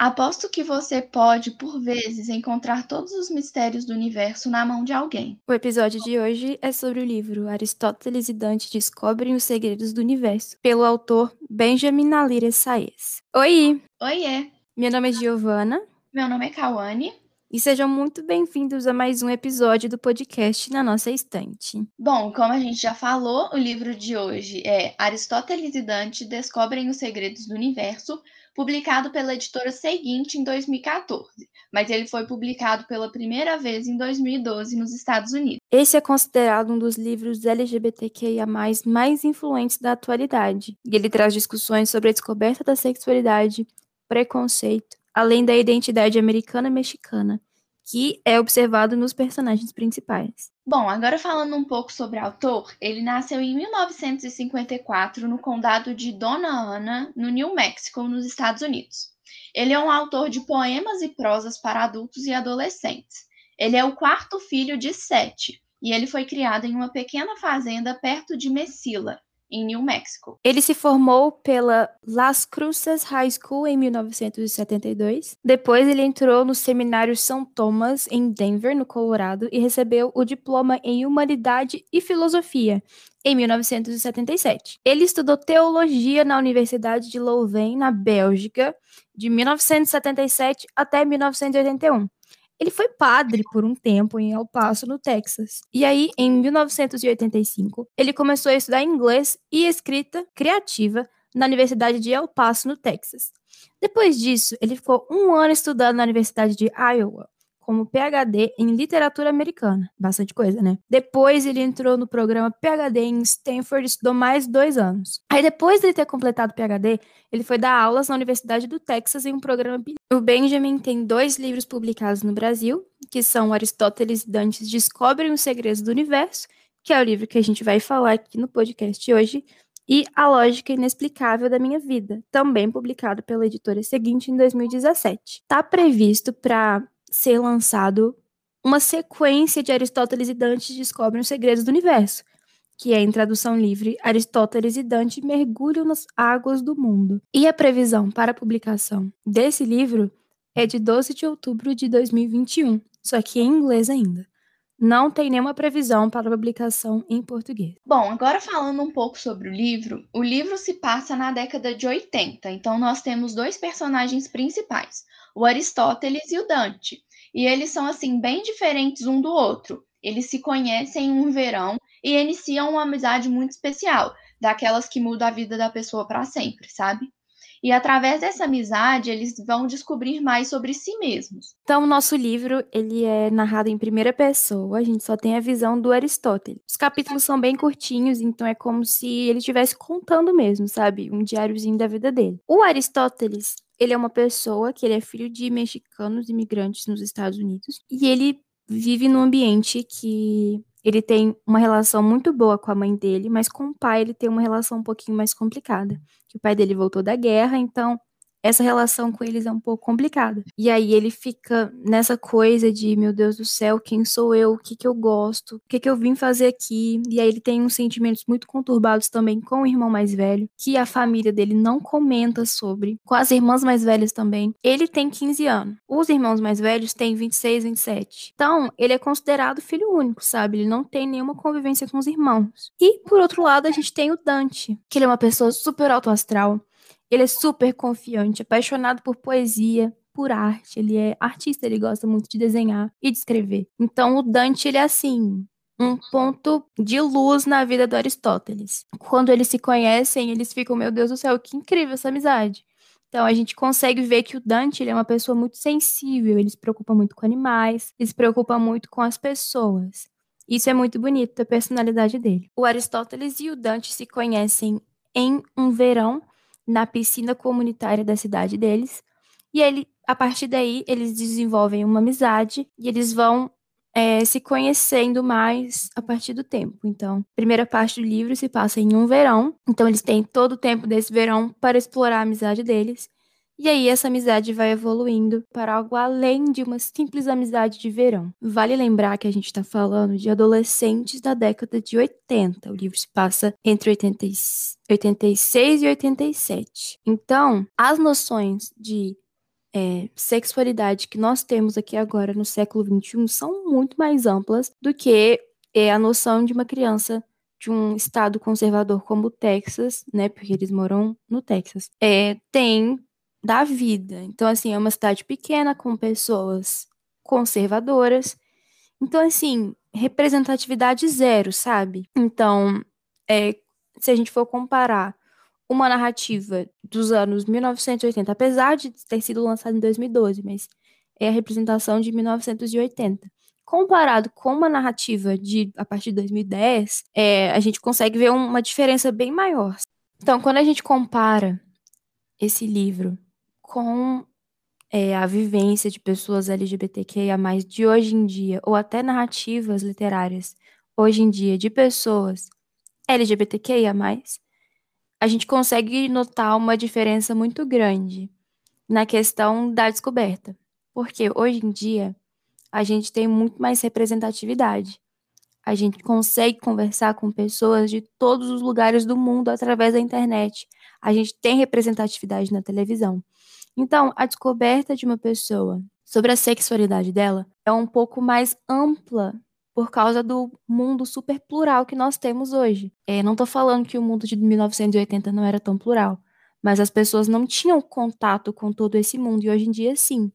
Aposto que você pode, por vezes, encontrar todos os mistérios do universo na mão de alguém. O episódio de hoje é sobre o livro Aristóteles e Dante Descobrem os Segredos do Universo, pelo autor Benjamin Alire Saez. Oi! Oiê! Meu nome é Giovana. Meu nome é Kawane. E sejam muito bem-vindos a mais um episódio do podcast Na Nossa Estante. Bom, como a gente já falou, o livro de hoje é Aristóteles e Dante Descobrem os Segredos do Universo, publicado pela editora Seguinte em 2014, mas ele foi publicado pela primeira vez em 2012 nos Estados Unidos. Esse é considerado um dos livros LGBTQIA+, mais influentes da atualidade, e ele traz discussões sobre a descoberta da sexualidade, preconceito, além da identidade americana e mexicana, que é observado nos personagens principais. Bom, agora falando um pouco sobre o autor, ele nasceu em 1954 no condado de Dona Ana, no New Mexico, nos Estados Unidos. Ele é um autor de poemas e prosas para adultos e adolescentes. Ele é o quarto filho de sete e ele foi criado em uma pequena fazenda perto de Mesilla, em New Mexico. Ele se formou pela Las Cruces High School em 1972. Depois ele entrou no Seminário São Thomas em Denver, no Colorado, e recebeu o diploma em Humanidade e Filosofia em 1977. Ele estudou teologia na Universidade de Louvain, na Bélgica, de 1977 até 1981. Ele foi padre por um tempo em El Paso, no Texas. E aí, em 1985, ele começou a estudar inglês e escrita criativa na Universidade de El Paso, no Texas. Depois disso, ele ficou um ano estudando na Universidade de Iowa como PhD em literatura americana. Bastante coisa, né? Depois ele entrou no programa PhD em Stanford e estudou mais dois anos. Aí depois de ter completado o PhD, ele foi dar aulas na Universidade do Texas em um programa O Benjamin tem dois livros publicados no Brasil, que são Aristóteles e Dantes Descobrem os Segredos do Universo, que é o livro que a gente vai falar aqui no podcast hoje, e A Lógica Inexplicável da Minha Vida, também publicado pela editora seguinte em 2017. Está previsto para ser lançado uma sequência de Aristóteles e Dante descobrem os segredos do universo, que é em tradução livre, Aristóteles e Dante mergulham nas águas do mundo. E a previsão para a publicação desse livro é de 12 de outubro de 2021, só que em inglês ainda. Não tem nenhuma previsão para publicação em português. Bom, agora falando um pouco sobre o livro, o livro se passa na década de 80, então nós temos dois personagens principais o Aristóteles e o Dante. E eles são assim bem diferentes um do outro. Eles se conhecem em um verão e iniciam uma amizade muito especial, daquelas que mudam a vida da pessoa para sempre, sabe? E através dessa amizade, eles vão descobrir mais sobre si mesmos. Então, o nosso livro, ele é narrado em primeira pessoa, a gente só tem a visão do Aristóteles. Os capítulos são bem curtinhos, então é como se ele estivesse contando mesmo, sabe? Um diáriozinho da vida dele. O Aristóteles, ele é uma pessoa que ele é filho de mexicanos imigrantes nos Estados Unidos e ele vive num ambiente que ele tem uma relação muito boa com a mãe dele, mas com o pai ele tem uma relação um pouquinho mais complicada. Que o pai dele voltou da guerra, então essa relação com eles é um pouco complicada. E aí ele fica nessa coisa de, meu Deus do céu, quem sou eu? O que que eu gosto? O que que eu vim fazer aqui? E aí ele tem uns sentimentos muito conturbados também com o irmão mais velho, que a família dele não comenta sobre, com as irmãs mais velhas também. Ele tem 15 anos. Os irmãos mais velhos têm 26, 27. Então, ele é considerado filho único, sabe? Ele não tem nenhuma convivência com os irmãos. E por outro lado, a gente tem o Dante, que ele é uma pessoa super alto astral, ele é super confiante, apaixonado por poesia, por arte. Ele é artista, ele gosta muito de desenhar e de escrever. Então, o Dante, ele é assim, um ponto de luz na vida do Aristóteles. Quando eles se conhecem, eles ficam, meu Deus do céu, que incrível essa amizade. Então a gente consegue ver que o Dante ele é uma pessoa muito sensível, ele se preocupa muito com animais, ele se preocupa muito com as pessoas. Isso é muito bonito, a personalidade dele. O Aristóteles e o Dante se conhecem em um verão na piscina comunitária da cidade deles. E ele, a partir daí, eles desenvolvem uma amizade e eles vão é, se conhecendo mais a partir do tempo. Então, a primeira parte do livro se passa em um verão. Então, eles têm todo o tempo desse verão para explorar a amizade deles. E aí essa amizade vai evoluindo para algo além de uma simples amizade de verão. Vale lembrar que a gente está falando de adolescentes da década de 80. O livro se passa entre 86 e 87. Então, as noções de é, sexualidade que nós temos aqui agora no século XXI são muito mais amplas do que é, a noção de uma criança de um estado conservador como o Texas, né? Porque eles moram no Texas. É, tem da vida. Então, assim, é uma cidade pequena com pessoas conservadoras. Então, assim, representatividade zero, sabe? Então, é, se a gente for comparar uma narrativa dos anos 1980, apesar de ter sido lançada em 2012, mas é a representação de 1980. Comparado com uma narrativa de a partir de 2010, é, a gente consegue ver uma diferença bem maior. Então, quando a gente compara esse livro com é, a vivência de pessoas LGBTQIA+, de hoje em dia, ou até narrativas literárias hoje em dia de pessoas LGBTQIA+, a gente consegue notar uma diferença muito grande na questão da descoberta. Porque hoje em dia a gente tem muito mais representatividade. A gente consegue conversar com pessoas de todos os lugares do mundo através da internet. A gente tem representatividade na televisão. Então, a descoberta de uma pessoa sobre a sexualidade dela é um pouco mais ampla por causa do mundo super plural que nós temos hoje. É, não estou falando que o mundo de 1980 não era tão plural, mas as pessoas não tinham contato com todo esse mundo e hoje em dia sim.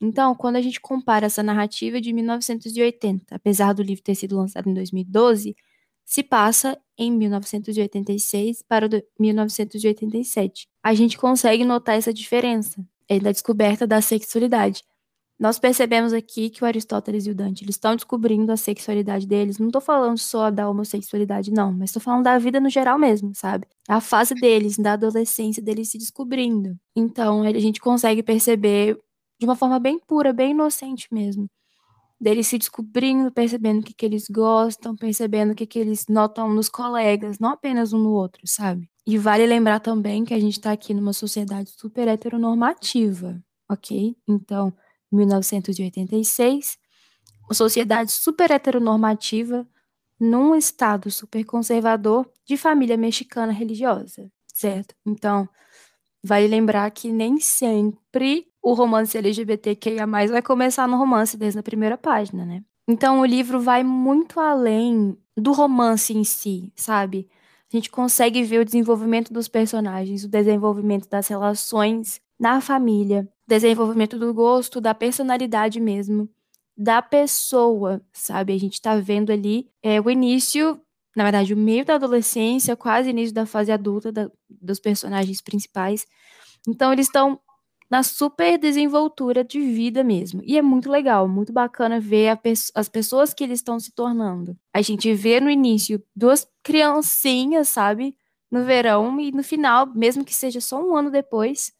Então, quando a gente compara essa narrativa de 1980, apesar do livro ter sido lançado em 2012, se passa em 1986 para 1987. A gente consegue notar essa diferença é, da descoberta da sexualidade. Nós percebemos aqui que o Aristóteles e o Dante eles estão descobrindo a sexualidade deles. Não estou falando só da homossexualidade, não, mas estou falando da vida no geral mesmo, sabe? A fase deles, da adolescência deles se descobrindo. Então, a gente consegue perceber de uma forma bem pura, bem inocente mesmo. Deles se descobrindo, percebendo o que, que eles gostam, percebendo o que, que eles notam nos colegas, não apenas um no outro, sabe? E vale lembrar também que a gente está aqui numa sociedade super heteronormativa, ok? Então, 1986, uma sociedade super heteronormativa num estado super conservador de família mexicana religiosa, certo? Então, vale lembrar que nem sempre o romance LGBTQIA+, vai começar no romance desde a primeira página, né? Então, o livro vai muito além do romance em si, sabe? A gente consegue ver o desenvolvimento dos personagens, o desenvolvimento das relações na família, desenvolvimento do gosto, da personalidade mesmo, da pessoa, sabe? A gente tá vendo ali é, o início, na verdade, o meio da adolescência, quase início da fase adulta da, dos personagens principais. Então, eles estão na super desenvoltura de vida mesmo. E é muito legal, muito bacana ver pe as pessoas que eles estão se tornando. A gente vê no início duas criancinhas, sabe? No verão e no final, mesmo que seja só um ano depois,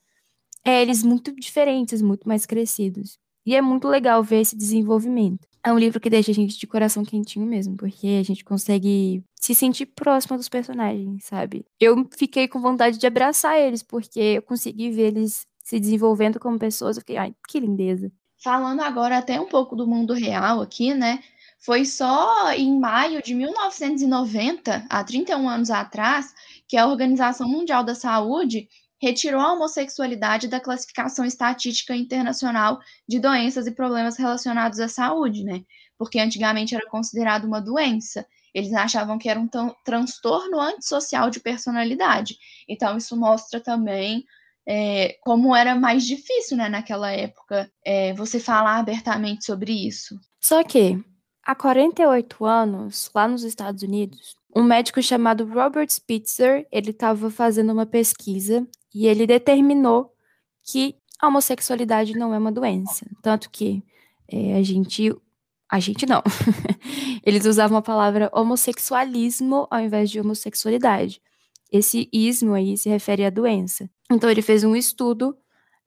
é, eles muito diferentes, muito mais crescidos. E é muito legal ver esse desenvolvimento. É um livro que deixa a gente de coração quentinho mesmo, porque a gente consegue se sentir próxima dos personagens, sabe? Eu fiquei com vontade de abraçar eles, porque eu consegui ver eles se desenvolvendo como pessoas. Eu fiquei, ai, que lindeza. Falando agora até um pouco do mundo real aqui, né? Foi só em maio de 1990, há 31 anos atrás, que a Organização Mundial da Saúde retirou a homossexualidade da classificação estatística internacional de doenças e problemas relacionados à saúde, né? Porque antigamente era considerado uma doença. Eles achavam que era um transtorno antissocial de personalidade. Então, isso mostra também é, como era mais difícil, né, naquela época, é, você falar abertamente sobre isso. Só que, há 48 anos, lá nos Estados Unidos, um médico chamado Robert Spitzer, ele estava fazendo uma pesquisa e ele determinou que a homossexualidade não é uma doença. Tanto que é, a gente. A gente não. Eles usavam a palavra homossexualismo ao invés de homossexualidade. Esse ismo aí se refere à doença. Então, ele fez um estudo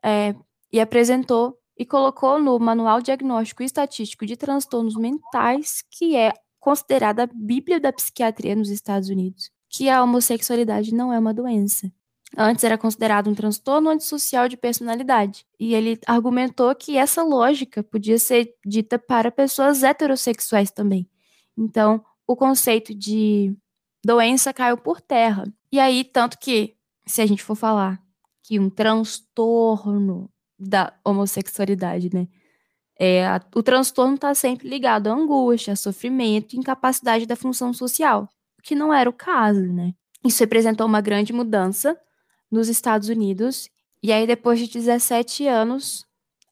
é, e apresentou e colocou no Manual Diagnóstico e Estatístico de Transtornos Mentais, que é considerada a Bíblia da Psiquiatria nos Estados Unidos, que a homossexualidade não é uma doença. Antes era considerado um transtorno antissocial de personalidade. E ele argumentou que essa lógica podia ser dita para pessoas heterossexuais também. Então, o conceito de doença caiu por terra. E aí, tanto que, se a gente for falar que um transtorno da homossexualidade, né? É, a, o transtorno está sempre ligado à angústia, a sofrimento e incapacidade da função social, que não era o caso, né? Isso representou uma grande mudança nos Estados Unidos, e aí depois de 17 anos,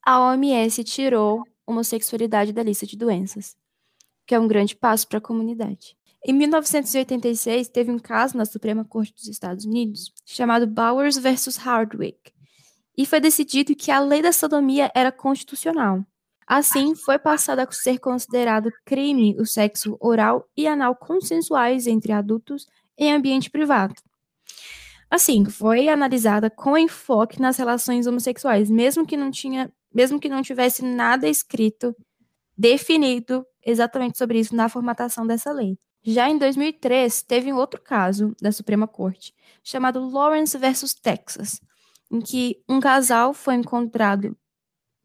a OMS tirou homossexualidade da lista de doenças, que é um grande passo para a comunidade. Em 1986, teve um caso na Suprema Corte dos Estados Unidos chamado Bowers versus Hardwick, e foi decidido que a lei da sodomia era constitucional. Assim, foi passado a ser considerado crime o sexo oral e anal consensuais entre adultos em ambiente privado. Assim, foi analisada com enfoque nas relações homossexuais, mesmo que não tinha, mesmo que não tivesse nada escrito definido exatamente sobre isso na formatação dessa lei. Já em 2003, teve um outro caso da Suprema Corte, chamado Lawrence versus Texas, em que um casal foi encontrado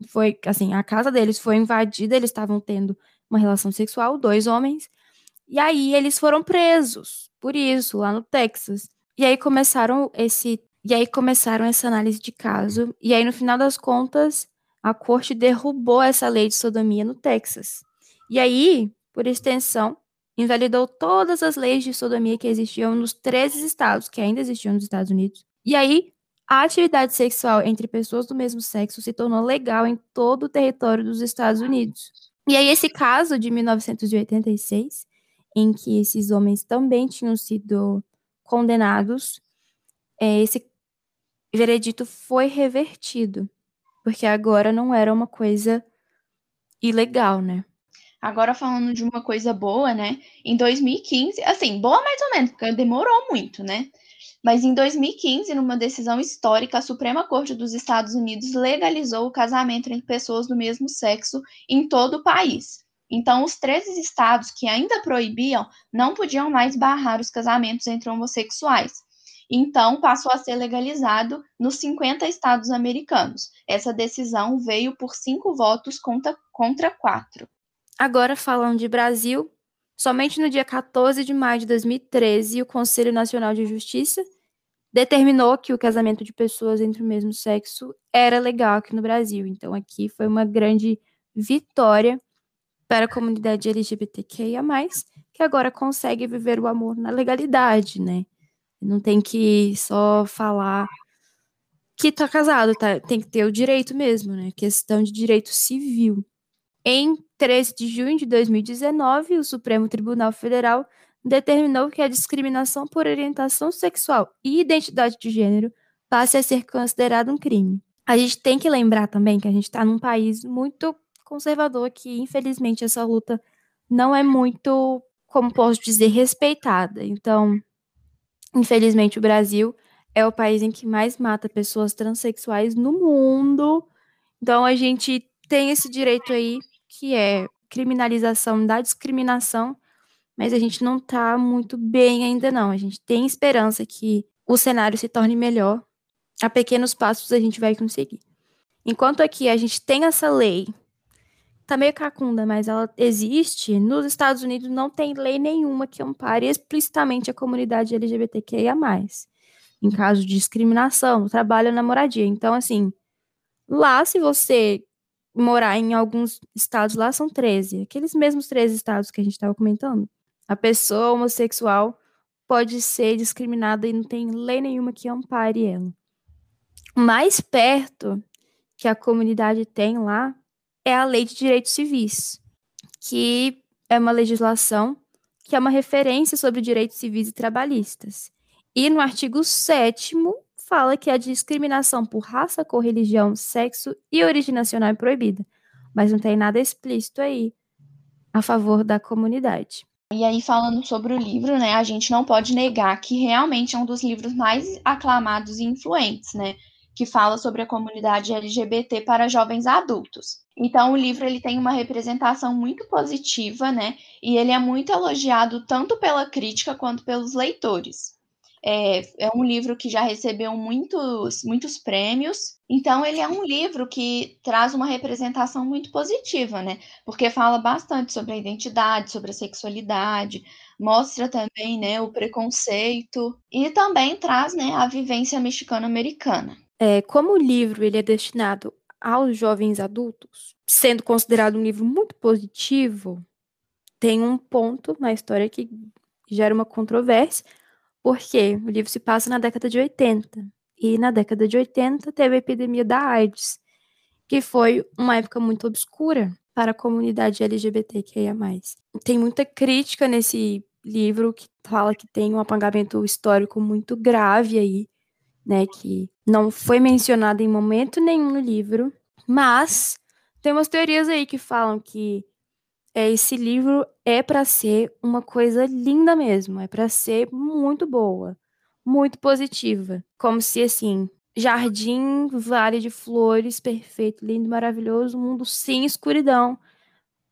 foi assim, a casa deles foi invadida, eles estavam tendo uma relação sexual, dois homens, e aí eles foram presos por isso lá no Texas. E aí começaram esse e aí começaram essa análise de caso, e aí no final das contas, a corte derrubou essa lei de sodomia no Texas. E aí, por extensão, invalidou todas as leis de sodomia que existiam nos 13 estados, que ainda existiam nos Estados Unidos. E aí, a atividade sexual entre pessoas do mesmo sexo se tornou legal em todo o território dos Estados Unidos. E aí, esse caso de 1986, em que esses homens também tinham sido condenados, é, esse veredito foi revertido, porque agora não era uma coisa ilegal, né? Agora falando de uma coisa boa, né? Em 2015, assim, boa mais ou menos, porque demorou muito, né? Mas em 2015, numa decisão histórica, a Suprema Corte dos Estados Unidos legalizou o casamento entre pessoas do mesmo sexo em todo o país. Então, os 13 estados que ainda proibiam não podiam mais barrar os casamentos entre homossexuais. Então, passou a ser legalizado nos 50 estados americanos. Essa decisão veio por cinco votos contra, contra quatro. Agora, falando de Brasil, Somente no dia 14 de maio de 2013, o Conselho Nacional de Justiça determinou que o casamento de pessoas entre o mesmo sexo era legal aqui no Brasil. Então, aqui foi uma grande vitória para a comunidade LGBTQIA, que agora consegue viver o amor na legalidade, né? Não tem que só falar que tá casado, tá? Tem que ter o direito mesmo, né? Questão de direito civil. Em 13 de junho de 2019, o Supremo Tribunal Federal determinou que a discriminação por orientação sexual e identidade de gênero passe a ser considerada um crime. A gente tem que lembrar também que a gente está num país muito conservador que, infelizmente, essa luta não é muito, como posso dizer, respeitada. Então, infelizmente, o Brasil é o país em que mais mata pessoas transexuais no mundo. Então, a gente tem esse direito aí que é criminalização da discriminação, mas a gente não está muito bem ainda não. A gente tem esperança que o cenário se torne melhor. A pequenos passos a gente vai conseguir. Enquanto aqui a gente tem essa lei, tá meio cacunda, mas ela existe, nos Estados Unidos não tem lei nenhuma que ampare explicitamente a comunidade LGBTQIA+. Em caso de discriminação, trabalho na moradia. Então, assim, lá se você morar em alguns estados lá são 13, aqueles mesmos 13 estados que a gente estava comentando. A pessoa homossexual pode ser discriminada e não tem lei nenhuma que ampare ela. Mais perto que a comunidade tem lá é a Lei de Direitos Civis, que é uma legislação que é uma referência sobre direitos civis e trabalhistas. E no artigo 7 fala que a discriminação por raça, cor, religião, sexo e origem nacional é proibida, mas não tem nada explícito aí a favor da comunidade. E aí, falando sobre o livro, né, a gente não pode negar que realmente é um dos livros mais aclamados e influentes, né, que fala sobre a comunidade LGBT para jovens adultos. Então, o livro ele tem uma representação muito positiva, né, e ele é muito elogiado tanto pela crítica quanto pelos leitores. É, é um livro que já recebeu muitos, muitos prêmios. Então, ele é um livro que traz uma representação muito positiva, né? Porque fala bastante sobre a identidade, sobre a sexualidade, mostra também né, o preconceito e também traz né, a vivência mexicano-americana. É, como o livro ele é destinado aos jovens adultos, sendo considerado um livro muito positivo, tem um ponto na história que gera uma controvérsia, porque o livro se passa na década de 80. E na década de 80 teve a epidemia da AIDS, que foi uma época muito obscura para a comunidade LGBTQIA+. Tem muita crítica nesse livro que fala que tem um apagamento histórico muito grave aí, né, que não foi mencionado em momento nenhum no livro, mas tem umas teorias aí que falam que é, esse livro é para ser uma coisa linda mesmo, é para ser muito boa, muito positiva, como se assim, jardim, vale de flores, perfeito, lindo, maravilhoso, mundo sem escuridão,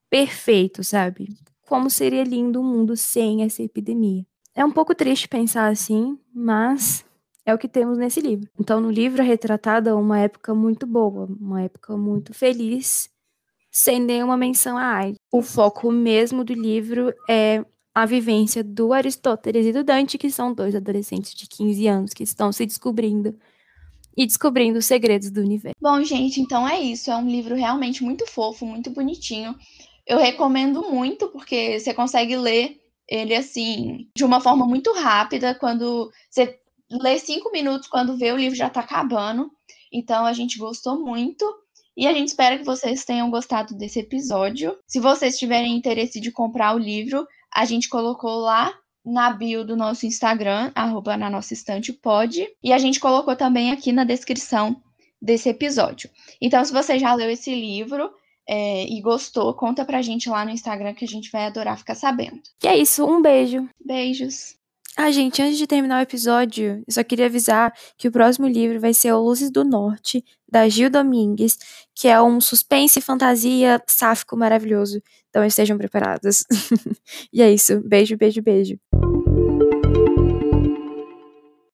perfeito, sabe? Como seria lindo um mundo sem essa epidemia. É um pouco triste pensar assim, mas é o que temos nesse livro. Então, no livro é retratada uma época muito boa, uma época muito feliz sem nenhuma menção à AIDS. O foco mesmo do livro é a vivência do Aristóteles e do Dante, que são dois adolescentes de 15 anos que estão se descobrindo e descobrindo os segredos do universo. Bom, gente, então é isso. É um livro realmente muito fofo, muito bonitinho. Eu recomendo muito, porque você consegue ler ele assim, de uma forma muito rápida. Quando você lê cinco minutos, quando vê o livro já tá acabando. Então a gente gostou muito. E a gente espera que vocês tenham gostado desse episódio. Se vocês tiverem interesse de comprar o livro, a gente colocou lá na bio do nosso Instagram, arroba na nossa estante pode. E a gente colocou também aqui na descrição desse episódio. Então, se você já leu esse livro é, e gostou, conta pra gente lá no Instagram que a gente vai adorar ficar sabendo. E é isso, um beijo. Beijos. Ah, gente, antes de terminar o episódio, eu só queria avisar que o próximo livro vai ser O Luzes do Norte, da Gil Domingues, que é um suspense fantasia sáfico maravilhoso. Então estejam preparados. e é isso. Beijo, beijo, beijo.